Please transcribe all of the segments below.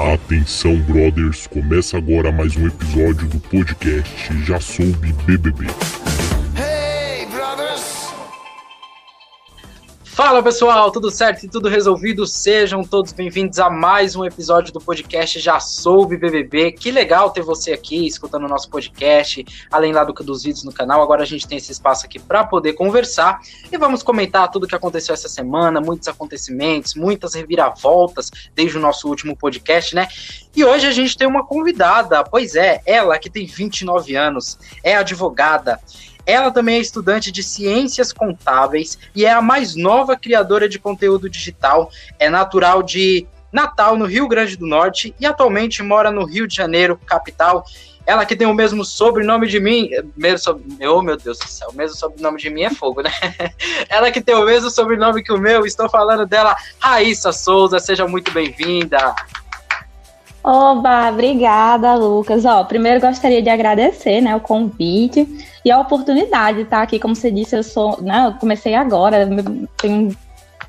Atenção, brothers, começa agora mais um episódio do podcast Já Soube BBB. Fala pessoal, tudo certo e tudo resolvido? Sejam todos bem-vindos a mais um episódio do podcast Já Soube BBB. Que legal ter você aqui escutando o nosso podcast, além lá do, dos vídeos no canal. Agora a gente tem esse espaço aqui para poder conversar e vamos comentar tudo o que aconteceu essa semana, muitos acontecimentos, muitas reviravoltas desde o nosso último podcast, né? E hoje a gente tem uma convidada, pois é, ela que tem 29 anos, é advogada ela também é estudante de ciências contábeis e é a mais nova criadora de conteúdo digital. É natural de Natal, no Rio Grande do Norte, e atualmente mora no Rio de Janeiro, capital. Ela que tem o mesmo sobrenome de mim, mesmo sobre, oh meu Deus do céu, o mesmo sobrenome de mim é fogo, né? Ela que tem o mesmo sobrenome que o meu, estou falando dela, Raíssa Souza, seja muito bem-vinda. Oba, obrigada, Lucas. Ó, primeiro gostaria de agradecer, né, o convite e a oportunidade de estar aqui. Como você disse, eu sou, né, eu comecei agora, tenho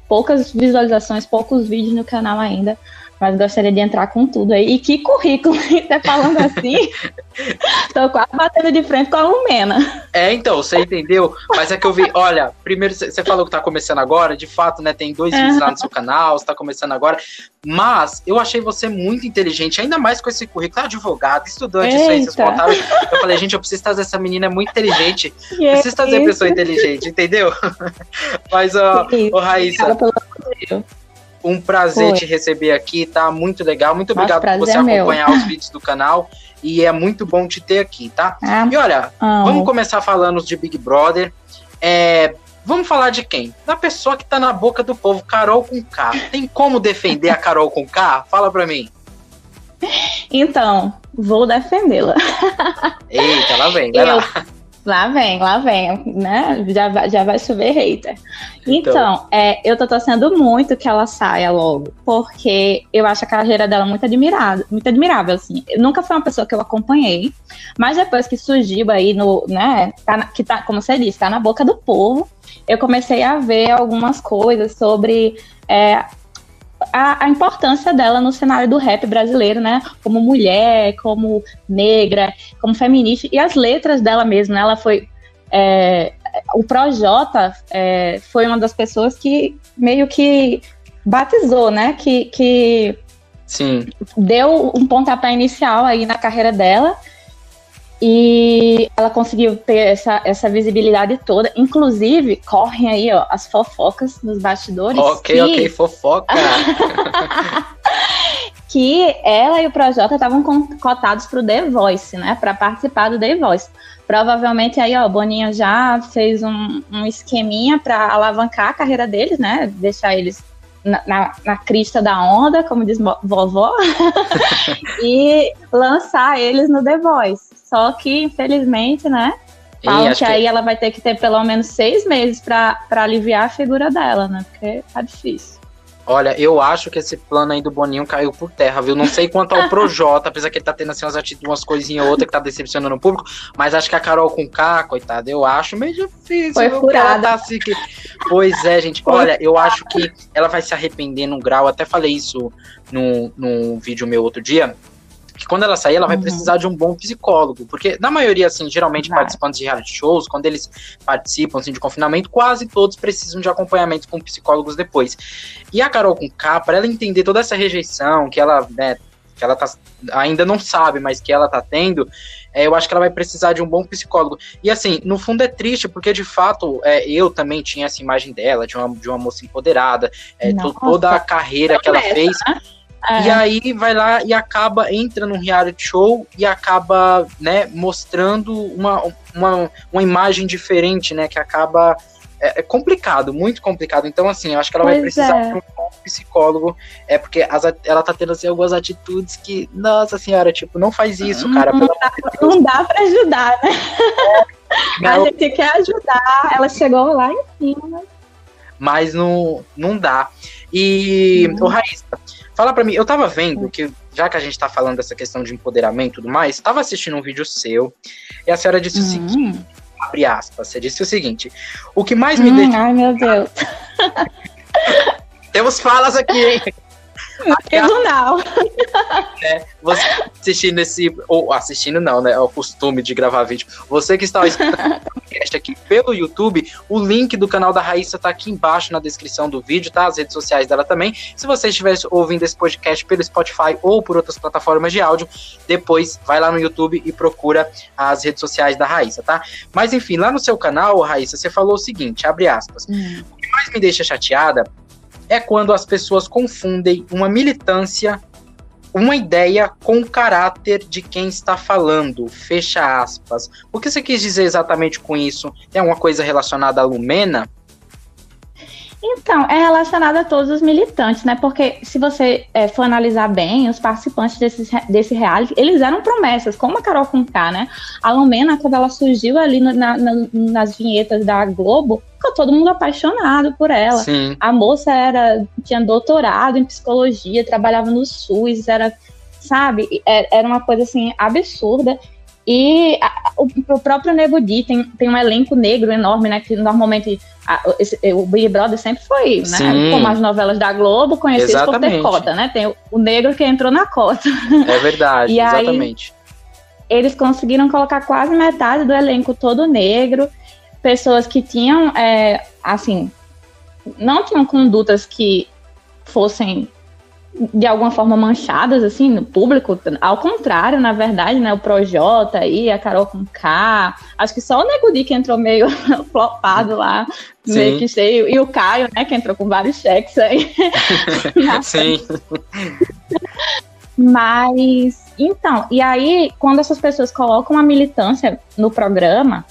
poucas visualizações, poucos vídeos no canal ainda, mas gostaria de entrar com tudo aí. E que currículo, tá falando assim? Tô quase batendo de frente com a Lumena. É, então, você entendeu? Mas é que eu vi, olha, primeiro você falou que tá começando agora, de fato, né? Tem dois vídeos lá no seu canal, você tá começando agora. Mas eu achei você muito inteligente, ainda mais com esse currículo, advogado, estudante de ciências contábeis. Eu falei, gente, eu preciso trazer essa menina é muito inteligente. Eu preciso trazer isso? pessoa inteligente, entendeu? Mas, ó, oh, Raíssa. Um prazer Foi. te receber aqui, tá? Muito legal. Muito obrigado por você é acompanhar meu. os vídeos do canal. E é muito bom te ter aqui, tá? Ah, e olha, vamos começar falando de Big Brother. É, vamos falar de quem? Da pessoa que tá na boca do povo, Carol com K. Tem como defender a Carol com K? Fala pra mim. Então, vou defendê-la. Eita, lá vem, vai Eu... lá. Lá vem, lá vem, né? Já, já vai chover hater. Então, então é, eu tô torcendo muito que ela saia logo, porque eu acho a carreira dela muito admirável, muito admirável, assim. Eu nunca foi uma pessoa que eu acompanhei, mas depois que surgiu aí no, né, tá na, que tá, como você disse, tá na boca do povo, eu comecei a ver algumas coisas sobre é, a, a, importância dela no cenário do rap brasileiro, né? Como mulher, como negra, como feminista, e as letras dela mesma, né? Ela foi. É, o Projota é, foi uma das pessoas que meio que batizou, né? Que, que Sim. deu um pontapé inicial aí na carreira dela. E ela conseguiu ter essa, essa visibilidade toda. Inclusive, correm aí, ó, as fofocas nos bastidores. Ok, que... ok, fofoca. que ela e o Projota estavam cotados para o The Voice, né? Para participar do The Voice. Provavelmente aí, ó, o Boninho já fez um, um esqueminha para alavancar a carreira deles, né? Deixar eles na, na, na, crista da onda, como diz vovó, e lançar eles no The Voice. Só que, infelizmente, né? Falam que, que aí ela vai ter que ter pelo menos seis meses para aliviar a figura dela, né? Porque tá difícil. Olha, eu acho que esse plano aí do Boninho caiu por terra, viu? Não sei quanto ao Projota, apesar que ele tá tendo assim umas atitudes, umas coisinhas ou outra que tá decepcionando o público, mas acho que a Carol com K, coitada, eu acho meio difícil. Foi furada. Tá assim que... Pois é, gente. Olha, eu acho que ela vai se arrepender num grau, até falei isso no, no vídeo meu outro dia, que quando ela sair, ela vai uhum. precisar de um bom psicólogo. Porque, na maioria, assim, geralmente vai. participantes de reality shows, quando eles participam assim, de confinamento, quase todos precisam de acompanhamento com psicólogos depois. E a Carol com K, para ela entender toda essa rejeição que ela, né, que ela tá, ainda não sabe, mas que ela tá tendo, é, eu acho que ela vai precisar de um bom psicólogo. E assim, no fundo é triste, porque de fato é, eu também tinha essa imagem dela, de uma, de uma moça empoderada, é, toda a carreira que ela fez. Né? É. E aí vai lá e acaba, entra num reality show e acaba, né, mostrando uma, uma, uma imagem diferente, né, que acaba é, é complicado, muito complicado. Então, assim, eu acho que ela pois vai precisar é. de um psicólogo, é porque as, ela tá tendo assim, algumas atitudes que, nossa senhora, tipo, não faz isso, uhum. cara. Não, dá, não dá pra ajudar, né? A gente quer ajudar, ela chegou lá em cima. Mas não, não dá. E, uhum. o Raíssa, Fala para mim, eu tava vendo que, já que a gente tá falando dessa questão de empoderamento e tudo mais, tava assistindo um vídeo seu e a senhora disse hum. o seguinte, abre aspas, você disse o seguinte, o que mais me hum, Ai, meu Deus. Temos falas aqui, hein? tribunal. É, você assistindo esse. Ou assistindo não, né? É o costume de gravar vídeo. Você que está escutando podcast aqui pelo YouTube, o link do canal da Raíssa tá aqui embaixo na descrição do vídeo, tá? As redes sociais dela também. Se você estiver ouvindo esse podcast pelo Spotify ou por outras plataformas de áudio, depois vai lá no YouTube e procura as redes sociais da Raíssa, tá? Mas enfim, lá no seu canal, Raíssa, você falou o seguinte, abre aspas. Hum. O que mais me deixa chateada é quando as pessoas confundem uma militância, uma ideia com caráter de quem está falando. Fecha aspas. O que você quis dizer exatamente com isso? Tem alguma coisa relacionada à Lumena? Então, é relacionado a todos os militantes, né? Porque se você é, for analisar bem, os participantes desse, desse reality, eles eram promessas, como a Carol Conká, né? A Lumena, quando ela surgiu ali no, na, na, nas vinhetas da Globo, ficou todo mundo apaixonado por ela. Sim. A moça era tinha doutorado em psicologia, trabalhava no SUS, era, sabe, é, era uma coisa assim absurda. E a, o, o, próprio Nego Di tem, tem um elenco negro enorme, né? Que normalmente a, esse, o Big Brother sempre foi, né? Sim. Como as novelas da Globo, conhecidas exatamente. por ter cota, né? Tem o, o, negro que entrou na cota. É verdade, exatamente. Aí, eles conseguiram colocar quase metade do elenco todo negro, pessoas que tinham, é, assim, não tinham condutas que fossem de alguma forma manchadas, assim, no público. Ao contrário, na verdade, né? O Projota aí, a Carol com K. Acho que só o Nego Di que entrou meio flopado lá, Sim. meio que cheio. E o Caio, né? Que entrou com vários cheques aí. Sim. Mas, então, e aí, quando essas pessoas colocam a militância no programa,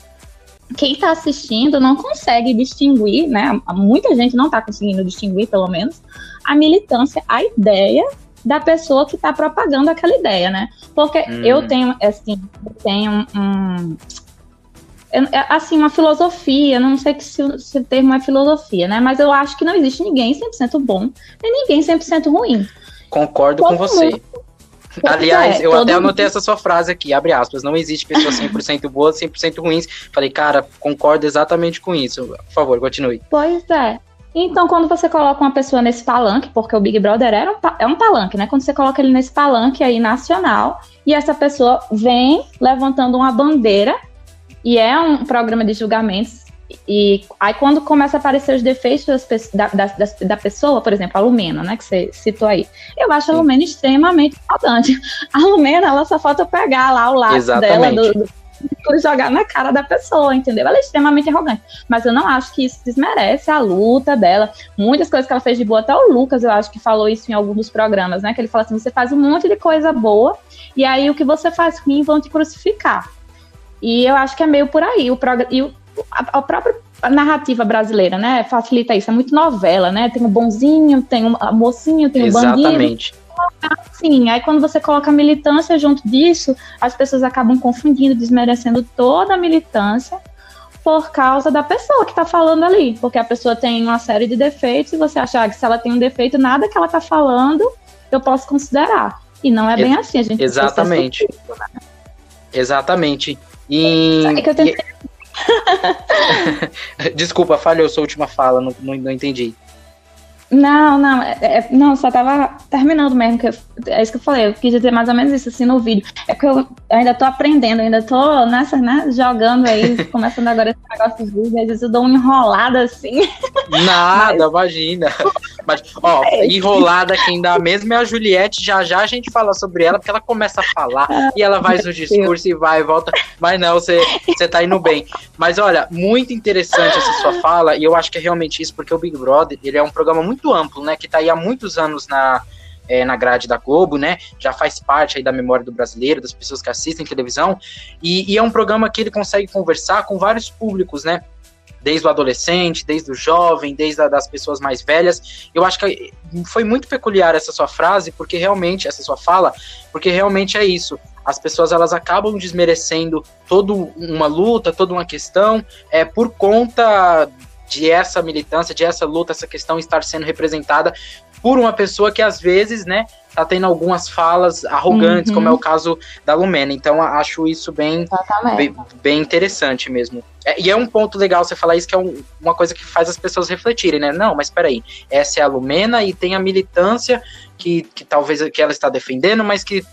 quem está assistindo não consegue distinguir, né? Muita gente não está conseguindo distinguir, pelo menos, a militância, a ideia da pessoa que está propagando aquela ideia, né? Porque hum. eu tenho, assim, eu tenho um, é, assim, uma filosofia, não sei se, se o termo é filosofia, né? Mas eu acho que não existe ninguém 100% bom, nem ninguém 100% ruim. Concordo Todo com você. Mundo Aliás, é, eu até anotei essa sua frase aqui, abre aspas, não existe pessoas 100% boas, 100% ruins. Falei, cara, concordo exatamente com isso. Por favor, continue. Pois é. Então, quando você coloca uma pessoa nesse palanque, porque o Big Brother era um, é um palanque, né? Quando você coloca ele nesse palanque aí nacional, e essa pessoa vem levantando uma bandeira, e é um programa de julgamentos e aí, quando começa a aparecer os defeitos das, da, da, da, pessoa, por exemplo, a Lumena, né, que você citou aí, eu acho Sim. a Lumena extremamente importante. A Lumena, ela só falta pegar lá o lado dela do, do, jogar na cara da pessoa, entendeu? Ela é extremamente arrogante. Mas eu não acho que isso desmerece a luta dela. Muitas coisas que ela fez de boa, até o Lucas, eu acho que falou isso em alguns dos programas, né? Que ele fala assim: você faz um monte de coisa boa, e aí o que você faz ruim vão te crucificar. E eu acho que é meio por aí. O e o, a, a própria narrativa brasileira, né? Facilita isso. É muito novela, né? Tem o bonzinho, tem o mocinho, tem o bandido. Exatamente. Sim, aí quando você coloca militância junto disso, as pessoas acabam confundindo, desmerecendo toda a militância por causa da pessoa que está falando ali. Porque a pessoa tem uma série de defeitos e você achar que se ela tem um defeito, nada que ela está falando eu posso considerar. E não é bem assim, a gente Exatamente. né? Exatamente. E, é que eu tentei Desculpa, falhou sua última fala, não, não, não entendi. Não, não, é, é, não, só tava terminando mesmo, que eu, é isso que eu falei, eu quis dizer mais ou menos isso assim no vídeo. É que eu ainda tô aprendendo, ainda tô nessa, né, jogando aí, começando agora esse negócio de vídeo, às vezes eu dou uma enrolada assim. Nada, Mas... imagina. Mas, ó, é enrolada quem dá mesmo é a Juliette, já já a gente fala sobre ela, porque ela começa a falar ah, e ela faz o discurso e vai e volta, mas não, você, você tá indo bem. Mas olha, muito interessante essa sua fala, e eu acho que é realmente isso, porque o Big Brother, ele é um programa muito muito amplo, né? Que está aí há muitos anos na, é, na grade da Globo, né? Já faz parte aí da memória do brasileiro, das pessoas que assistem televisão. E, e, é um programa que ele consegue conversar com vários públicos, né? Desde o adolescente, desde o jovem, desde a, das pessoas mais velhas. Eu acho que foi muito peculiar essa sua frase, porque realmente, essa sua fala, porque realmente é isso. As pessoas elas acabam desmerecendo toda uma luta, toda uma questão, é por conta de essa militância, de essa luta, essa questão estar sendo representada por uma pessoa que às vezes, né, tá tendo algumas falas arrogantes, uhum. como é o caso da Lumena. Então acho isso bem, bem, bem, interessante mesmo. É, e é um ponto legal você falar isso, que é um, uma coisa que faz as pessoas refletirem, né? Não, mas peraí, essa é a Lumena e tem a militância que, que talvez que ela está defendendo, mas que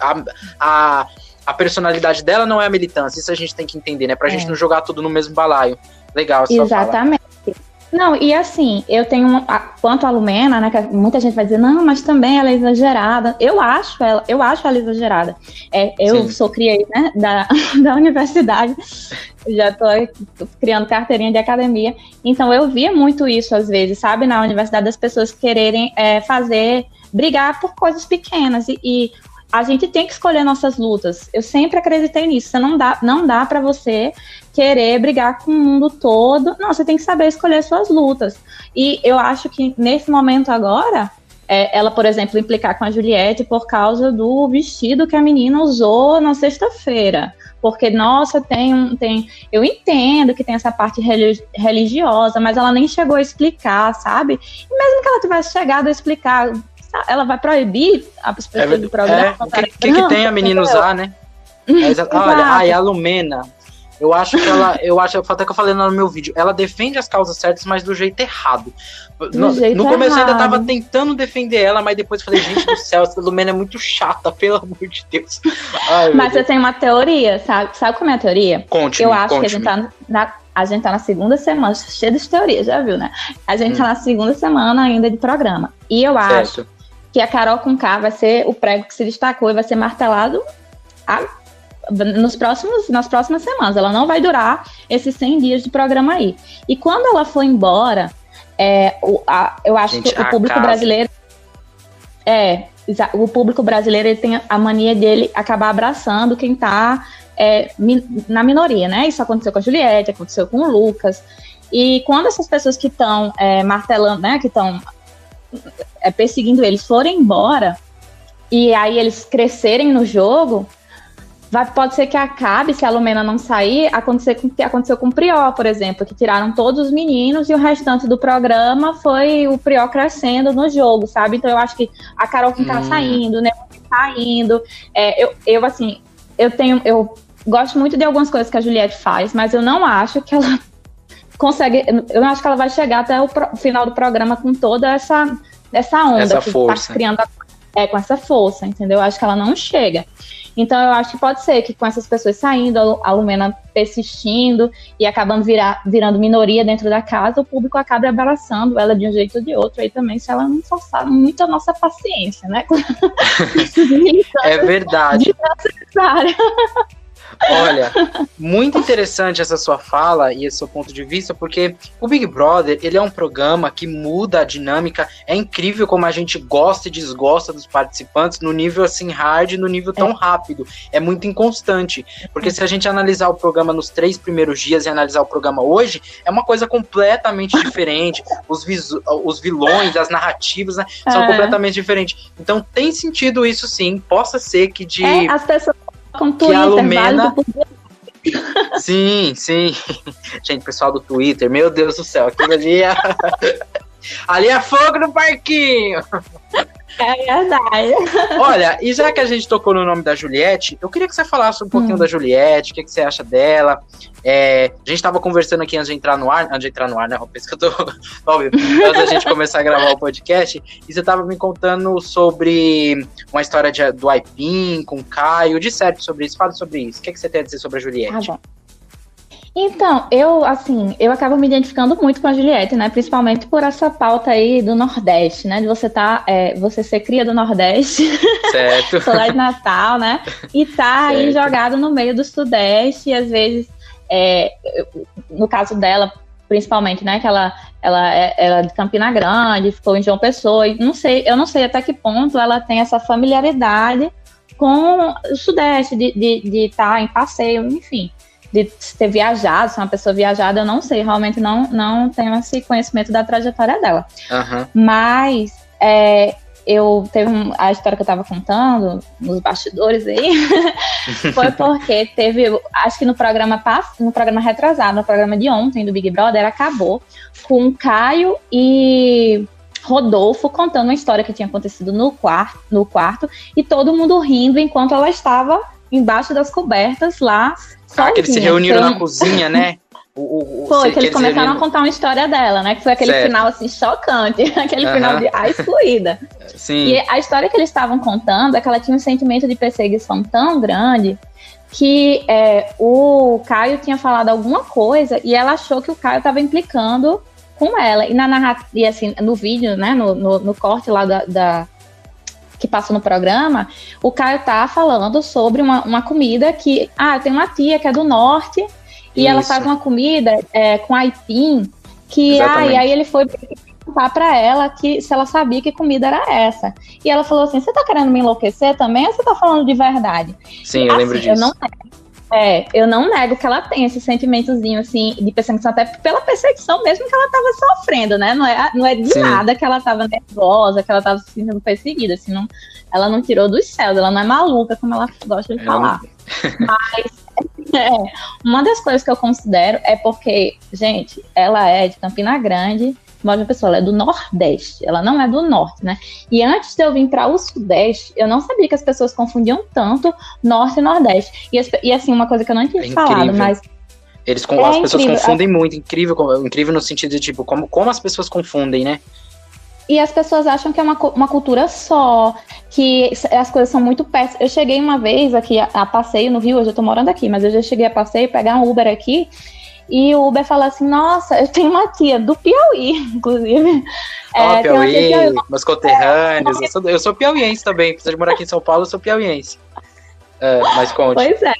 a, a, a personalidade dela não é a militância. Isso a gente tem que entender, né? Pra é. gente não jogar tudo no mesmo balaio. Legal, Exatamente. Não, e assim, eu tenho uma, quanto a Lumena, né, que muita gente vai dizer, não, mas também ela é exagerada. Eu acho ela, eu acho ela exagerada. É, eu Sim. sou criei, né, da, da universidade, já estou criando carteirinha de academia, então eu via muito isso às vezes, sabe, na universidade das pessoas quererem é, fazer, brigar por coisas pequenas e, e a gente tem que escolher nossas lutas. Eu sempre acreditei nisso. Você não dá, não dá para você querer brigar com o mundo todo. Não, você tem que saber escolher suas lutas. E eu acho que nesse momento agora, é, ela, por exemplo, implicar com a Juliette por causa do vestido que a menina usou na sexta-feira. Porque, nossa, tem, tem. Eu entendo que tem essa parte religiosa, mas ela nem chegou a explicar, sabe? E mesmo que ela tivesse chegado a explicar, ela vai proibir as pessoas é, do programa? O é, que, que, que, tem a menina usar, né? É, olha, ai, a Lumena, eu acho que ela, eu acho, até que eu falei no meu vídeo, ela defende as causas certas, mas do jeito errado. Do no, jeito no começo errado. eu ainda tava tentando defender ela, mas depois eu falei, gente do céu, essa Lumena é muito chata, pelo amor de Deus. Ai, mas eu tenho uma teoria, sabe? Sabe como é a teoria? Conte Eu acho que a gente tá na, a gente tá na segunda semana, cheia de teorias, já viu, né? A gente tá hum. tá na segunda semana ainda de programa. E eu certo. acho que a Carol com K vai ser o prego que se destacou e vai ser martelado a nos próximos, nas próximas semanas. Ela não vai durar esses 100 dias de programa aí. E quando ela for embora, é, o, a, eu acho Gente, que o público casa. brasileiro. É, o público brasileiro ele tem a mania dele acabar abraçando quem está é, na minoria, né? Isso aconteceu com a Juliette, aconteceu com o Lucas. E quando essas pessoas que estão é, martelando, né, que estão é, perseguindo eles forem embora, e aí eles crescerem no jogo, Vai, pode ser que acabe, se a Lumena não sair, acontecer com o que aconteceu com o Prió, por exemplo, que tiraram todos os meninos e o restante do programa foi o Prió crescendo no jogo, sabe? Então eu acho que a Carol que tá hum. saindo, né? Saindo. É, eu, eu, assim, eu tenho. Eu gosto muito de algumas coisas que a Juliette faz, mas eu não acho que ela consegue. Eu não acho que ela vai chegar até o pro, final do programa com toda essa, essa onda essa que tá força. tá criando é, com essa força, entendeu? Eu acho que ela não chega. Então eu acho que pode ser que com essas pessoas saindo, a Lumena persistindo e acabando virar, virando minoria dentro da casa, o público acaba abraçando ela de um jeito ou de outro. Aí também, se ela não forçar muito a nossa paciência, né? é verdade. Olha, muito interessante essa sua fala e esse seu ponto de vista, porque o Big Brother, ele é um programa que muda a dinâmica. É incrível como a gente gosta e desgosta dos participantes no nível assim hard, no nível tão é. rápido. É muito inconstante, porque se a gente analisar o programa nos três primeiros dias e analisar o programa hoje, é uma coisa completamente diferente. Os, os vilões, as narrativas, né, são é. completamente diferentes. Então tem sentido isso sim. Possa ser que de é, as pessoas com Twitter, que Lumena... Sim, sim. Gente, pessoal do Twitter, meu Deus do céu, aquilo ali é... ali é fogo no parquinho. É verdade. Olha, e já que a gente tocou no nome da Juliette, eu queria que você falasse um pouquinho hum. da Juliette, o que, que você acha dela. É, a gente estava conversando aqui antes de entrar no ar, antes de entrar no ar, né, Pensa que eu tô óbvio, antes da gente começar a gravar o podcast, e você estava me contando sobre uma história de, do Aipim com o Caio, de certo sobre isso, fala sobre isso. O que, que você tem a dizer sobre a Juliette? Ah, então, eu, assim, eu acabo me identificando muito com a Juliette, né? Principalmente por essa pauta aí do Nordeste, né? De você tá, é, você ser cria do Nordeste. Certo. Sou lá de Natal, né? E tá certo. aí jogado no meio do Sudeste, e às vezes, é, no caso dela, principalmente, né? Que ela, ela, é, ela é de Campina Grande, ficou em João Pessoa, e não sei, eu não sei até que ponto ela tem essa familiaridade com o Sudeste, de estar de, de tá em passeio, enfim de ter viajado, ser uma pessoa viajada, eu não sei, realmente não, não tenho esse conhecimento da trajetória dela. Uhum. Mas é, eu teve um, a história que eu tava contando nos bastidores aí foi porque teve acho que no programa no programa retrasado no programa de ontem do Big Brother acabou com Caio e Rodolfo contando uma história que tinha acontecido no quarto, no quarto e todo mundo rindo enquanto ela estava embaixo das cobertas lá. Ah, que eles se reuniram então... na cozinha, né? O, o, foi, que eles começaram a contar uma história dela, né? Que foi aquele certo. final, assim, chocante. aquele uhum. final de a excluída. Sim. E a história que eles estavam contando é que ela tinha um sentimento de perseguição tão grande que é, o Caio tinha falado alguma coisa e ela achou que o Caio estava implicando com ela. E na narrativa, e assim, no vídeo, né, no, no, no corte lá da, da, que passa no programa, o Caio tá falando sobre uma, uma comida que, ah, tem uma tia que é do norte e Isso. ela faz uma comida é, com aipim que, ah, e aí ele foi perguntar para ela que se ela sabia que comida era essa. E ela falou assim: "Você tá querendo me enlouquecer também ou você tá falando de verdade?" Sim, eu assim, lembro disso. Eu não é, eu não nego que ela tem esse sentimentozinho, assim, de perseguição, até pela perseguição mesmo que ela tava sofrendo, né? Não é, não é de Sim. nada que ela tava nervosa, que ela tava se sentindo perseguida, assim, não, ela não tirou dos céus, ela não é maluca, como ela gosta de falar. Mas é, uma das coisas que eu considero é porque, gente, ela é de Campina Grande, mas a pessoa ela é do Nordeste, ela não é do Norte, né? E antes de eu vir para o Sudeste, eu não sabia que as pessoas confundiam tanto Norte e Nordeste. E, e assim, uma coisa que eu não tinha é falado, mas eles com, é as pessoas incrível. confundem muito, incrível, incrível no sentido de tipo como, como as pessoas confundem, né? E as pessoas acham que é uma, uma cultura só, que as coisas são muito péssimas. Eu cheguei uma vez aqui a, a passeio no Rio, hoje eu tô morando aqui, mas eu já cheguei a passeio, pegar um Uber aqui, e o Uber falou assim: Nossa, eu tenho uma tia do Piauí, inclusive. Ó, oh, é, Piauí, Piauí, meus conterrâneos. É, eu, sou, eu sou piauiense também, precisa de morar aqui em São Paulo, eu sou piauiense. É, mas conte. Pois é.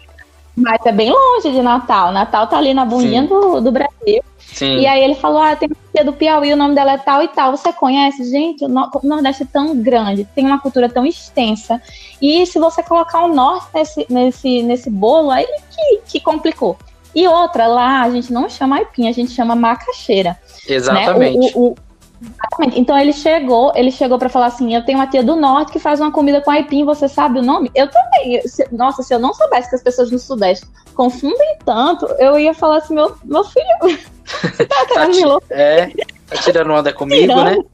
Mas é bem longe de Natal. Natal tá ali na bundinha do, do Brasil. Sim. E aí ele falou: Ah, tem uma tia do Piauí, o nome dela é tal e tal. Você conhece? Gente, o Nordeste é tão grande, tem uma cultura tão extensa. E se você colocar o norte nesse, nesse, nesse bolo, aí que, que complicou. E outra, lá a gente não chama aipim, a gente chama macaxeira. Exatamente. Né? O, o, o, exatamente. Então ele chegou, ele chegou para falar assim: eu tenho uma tia do norte que faz uma comida com aipim, você sabe o nome? Eu também. Se, nossa, se eu não soubesse que as pessoas no Sudeste confundem tanto, eu ia falar assim: meu, meu filho, você tá tá me É, tá tirando onda comigo, né? tirando. né?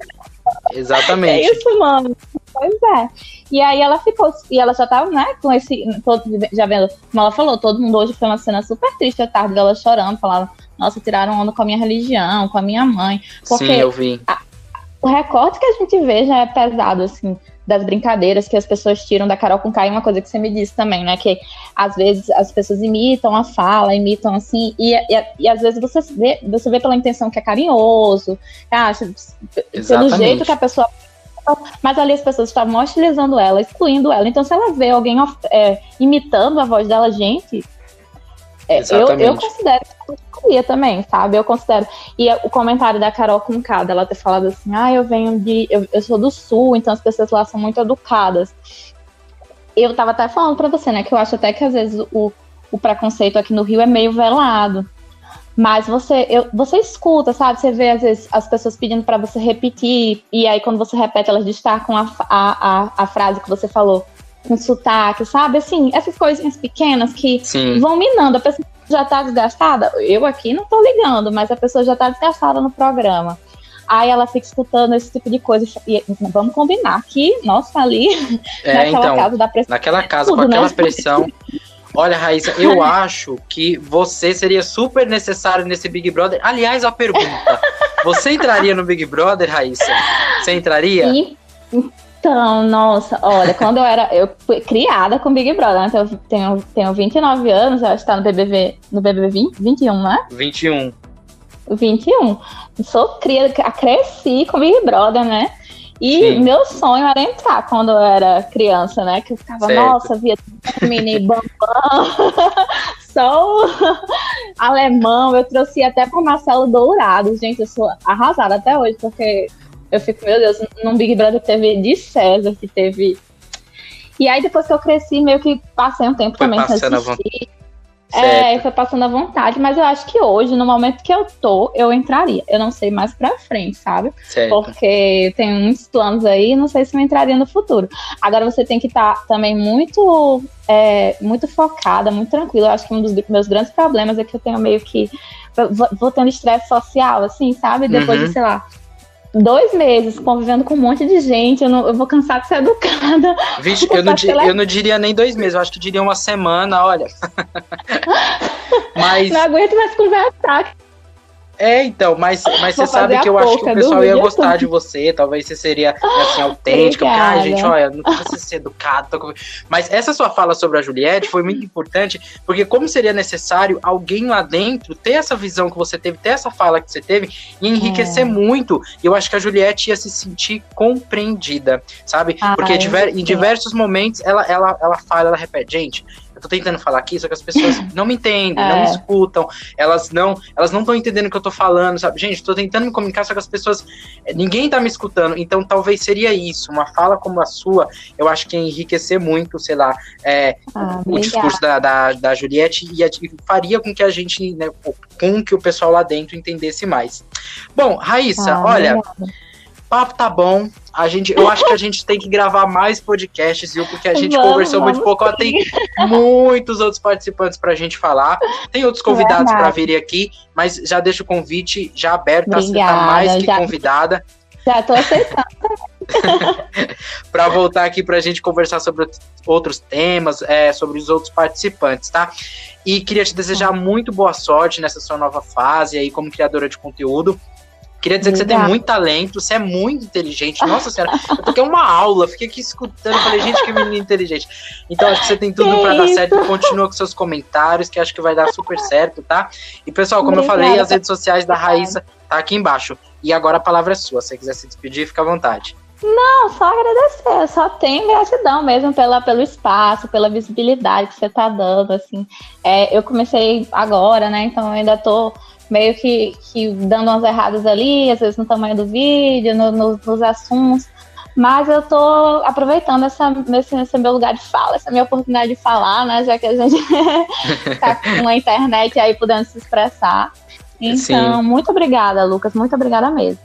Exatamente. É isso, mano. Pois é. E aí ela ficou, e ela já tava, né, com esse, todo, já vendo, como ela falou, todo mundo hoje foi uma cena super triste, a tarde dela chorando, falava, nossa, tiraram onda com a minha religião, com a minha mãe. Porque Sim, eu vi. A, o recorte que a gente vê já é pesado, assim, das brincadeiras que as pessoas tiram da Carol com Kai, uma coisa que você me disse também, né? Que às vezes as pessoas imitam a fala, imitam assim, e, e, e às vezes você vê, você vê pela intenção que é carinhoso, acha, pelo jeito que a pessoa mas ali as pessoas estavam hostilizando ela, excluindo ela. Então, se ela vê alguém é, imitando a voz dela, gente, é, eu, eu considero que também, sabe? Eu considero. E o comentário da Carol com cada ela ter falado assim: ah, eu venho de. Eu, eu sou do sul, então as pessoas lá são muito educadas. Eu tava até falando pra você, né, que eu acho até que às vezes o, o preconceito aqui no Rio é meio velado. Mas você, eu, você escuta, sabe? Você vê, às vezes, as pessoas pedindo para você repetir, e aí quando você repete, elas destacam a, a, a, a frase que você falou com sotaque, sabe? Assim, essas coisinhas pequenas que Sim. vão minando. A pessoa já tá desgastada. Eu aqui não tô ligando, mas a pessoa já tá desgastada no programa. Aí ela fica escutando esse tipo de coisa. E vamos combinar que, nossa, ali, é, naquela então, casa da pressão. Naquela casa, tudo, com aquela né? pressão. Olha, Raíssa, eu acho que você seria super necessário nesse Big Brother. Aliás, a pergunta: você entraria no Big Brother, Raíssa? Você entraria? E, então, nossa, olha, quando eu era. Eu fui criada com Big Brother, né? Então, eu tenho, tenho 29 anos, acho que tá no BBB. No BBB 20, 21, né? 21. 21. Sou criada, cresci com Big Brother, né? E Sim. meu sonho era entrar quando eu era criança, né? Que eu ficava, certo. nossa, via mini bambam, só o alemão. Eu trouxe até para Marcelo Dourado. Gente, eu sou arrasada até hoje, porque eu fico, meu Deus, num Big Brother teve de César, que teve. E aí, depois que eu cresci, meio que passei um tempo Foi também sem assistir. É, foi passando à vontade, mas eu acho que hoje, no momento que eu tô, eu entraria. Eu não sei mais pra frente, sabe? Certo. Porque tem muitos planos aí, não sei se eu entraria no futuro. Agora você tem que estar tá também muito, é, muito focada, muito tranquila. Eu acho que um dos meus grandes problemas é que eu tenho meio que. Vou, vou tendo estresse social, assim, sabe? Depois uhum. de, sei lá, dois meses convivendo com um monte de gente, eu, não, eu vou cansar de ser educada. Vixe, eu não, eu não diria nem dois meses, eu acho que diria uma semana, olha. Mas... Não aguento mais conversar. É, então, mas, mas você sabe que eu acho que o pessoal ia gostar de você, talvez você seria, assim, autêntica, ai, gente, olha, não precisa ser educado. Mas essa sua fala sobre a Juliette foi muito importante, porque como seria necessário alguém lá dentro ter essa visão que você teve, ter essa fala que você teve, e enriquecer é. muito. E eu acho que a Juliette ia se sentir compreendida, sabe? Ah, porque diver, em diversos momentos ela, ela, ela fala, ela repete, gente, eu tô tentando falar aqui, só que as pessoas não me entendem, é. não me escutam, elas não elas não estão entendendo o que eu tô falando, sabe? Gente, tô tentando me comunicar, só que as pessoas. Eh, ninguém tá me escutando. Então talvez seria isso. Uma fala como a sua, eu acho que ia enriquecer muito, sei lá, é, ah, o, discurso da, da, da Juliette e, e, faria com que a gente, né, com que o pessoal lá dentro entendesse mais. Bom, Raíssa, ah, olha. Obrigada papo tá bom. A gente, eu acho que a gente tem que gravar mais podcasts, viu? Porque a gente vamos, conversou muito pouco. Ó, tem muitos outros participantes pra gente falar. Tem outros convidados para virem aqui, mas já deixo o convite já aberto. Obrigada, você tá mais que já, convidada. Já tô aceitando. para voltar aqui para a gente conversar sobre outros temas, é, sobre os outros participantes, tá? E queria te desejar muito boa sorte nessa sua nova fase aí como criadora de conteúdo. Queria dizer que você tem muito talento, você é muito inteligente. Nossa senhora, eu toquei uma aula, fiquei aqui escutando, falei, gente, que menina inteligente. Então, acho que você tem tudo para dar certo. Continua com seus comentários, que acho que vai dar super certo, tá? E, pessoal, como Obrigada. eu falei, as redes sociais da Raíssa tá aqui embaixo. E agora a palavra é sua. Se você quiser se despedir, fica à vontade. Não, só agradecer. Eu só tenho gratidão mesmo pela, pelo espaço, pela visibilidade que você está dando. Assim, é, eu comecei agora, né? Então eu ainda tô meio que, que dando umas erradas ali, às vezes no tamanho do vídeo, no, no, nos assuntos. Mas eu tô aproveitando essa, esse, esse meu lugar de fala, essa minha oportunidade de falar, né? Já que a gente tá com a internet aí podendo se expressar. Então, Sim. muito obrigada, Lucas. Muito obrigada mesmo.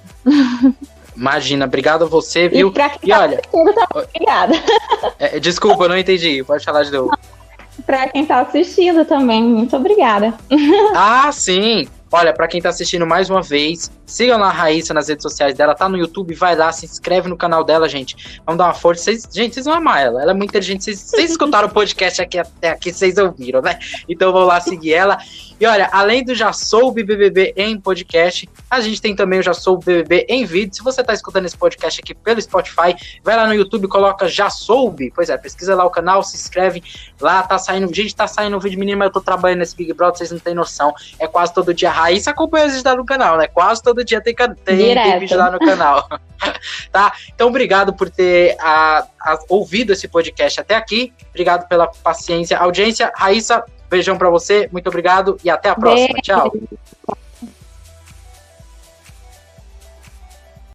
Imagina, obrigado a você, viu? E, e tá olha. Tá obrigada. É, desculpa, não entendi. Pode falar de novo. Para quem tá assistindo também, muito obrigada. Ah, sim. Olha, para quem tá assistindo mais uma vez, sigam lá a Raíssa nas redes sociais dela, tá no YouTube, vai lá, se inscreve no canal dela, gente. Vamos dar uma força. Vocês, gente, vocês vão amar ela. Ela é muito inteligente. Vocês, escutaram o podcast aqui até aqui, vocês ouviram, né? Então vão lá seguir ela. E olha, além do Já Soube BBB em podcast, a gente tem também o Já Soube BBB em vídeo. Se você tá escutando esse podcast aqui pelo Spotify, vai lá no YouTube, coloca Já Soube. Pois é, pesquisa lá o canal, se inscreve. Lá tá saindo, gente, tá saindo um vídeo menino, mas eu tô trabalhando nesse Big Brother, vocês não têm noção. É quase todo dia. A Raíssa acompanha os vídeos lá no canal, né? Quase todo dia tem, tem, tem vídeo lá no canal. tá? Então, obrigado por ter a, a, ouvido esse podcast até aqui. Obrigado pela paciência, audiência. Raíssa, Beijão para você, muito obrigado e até a próxima. Beijo. Tchau.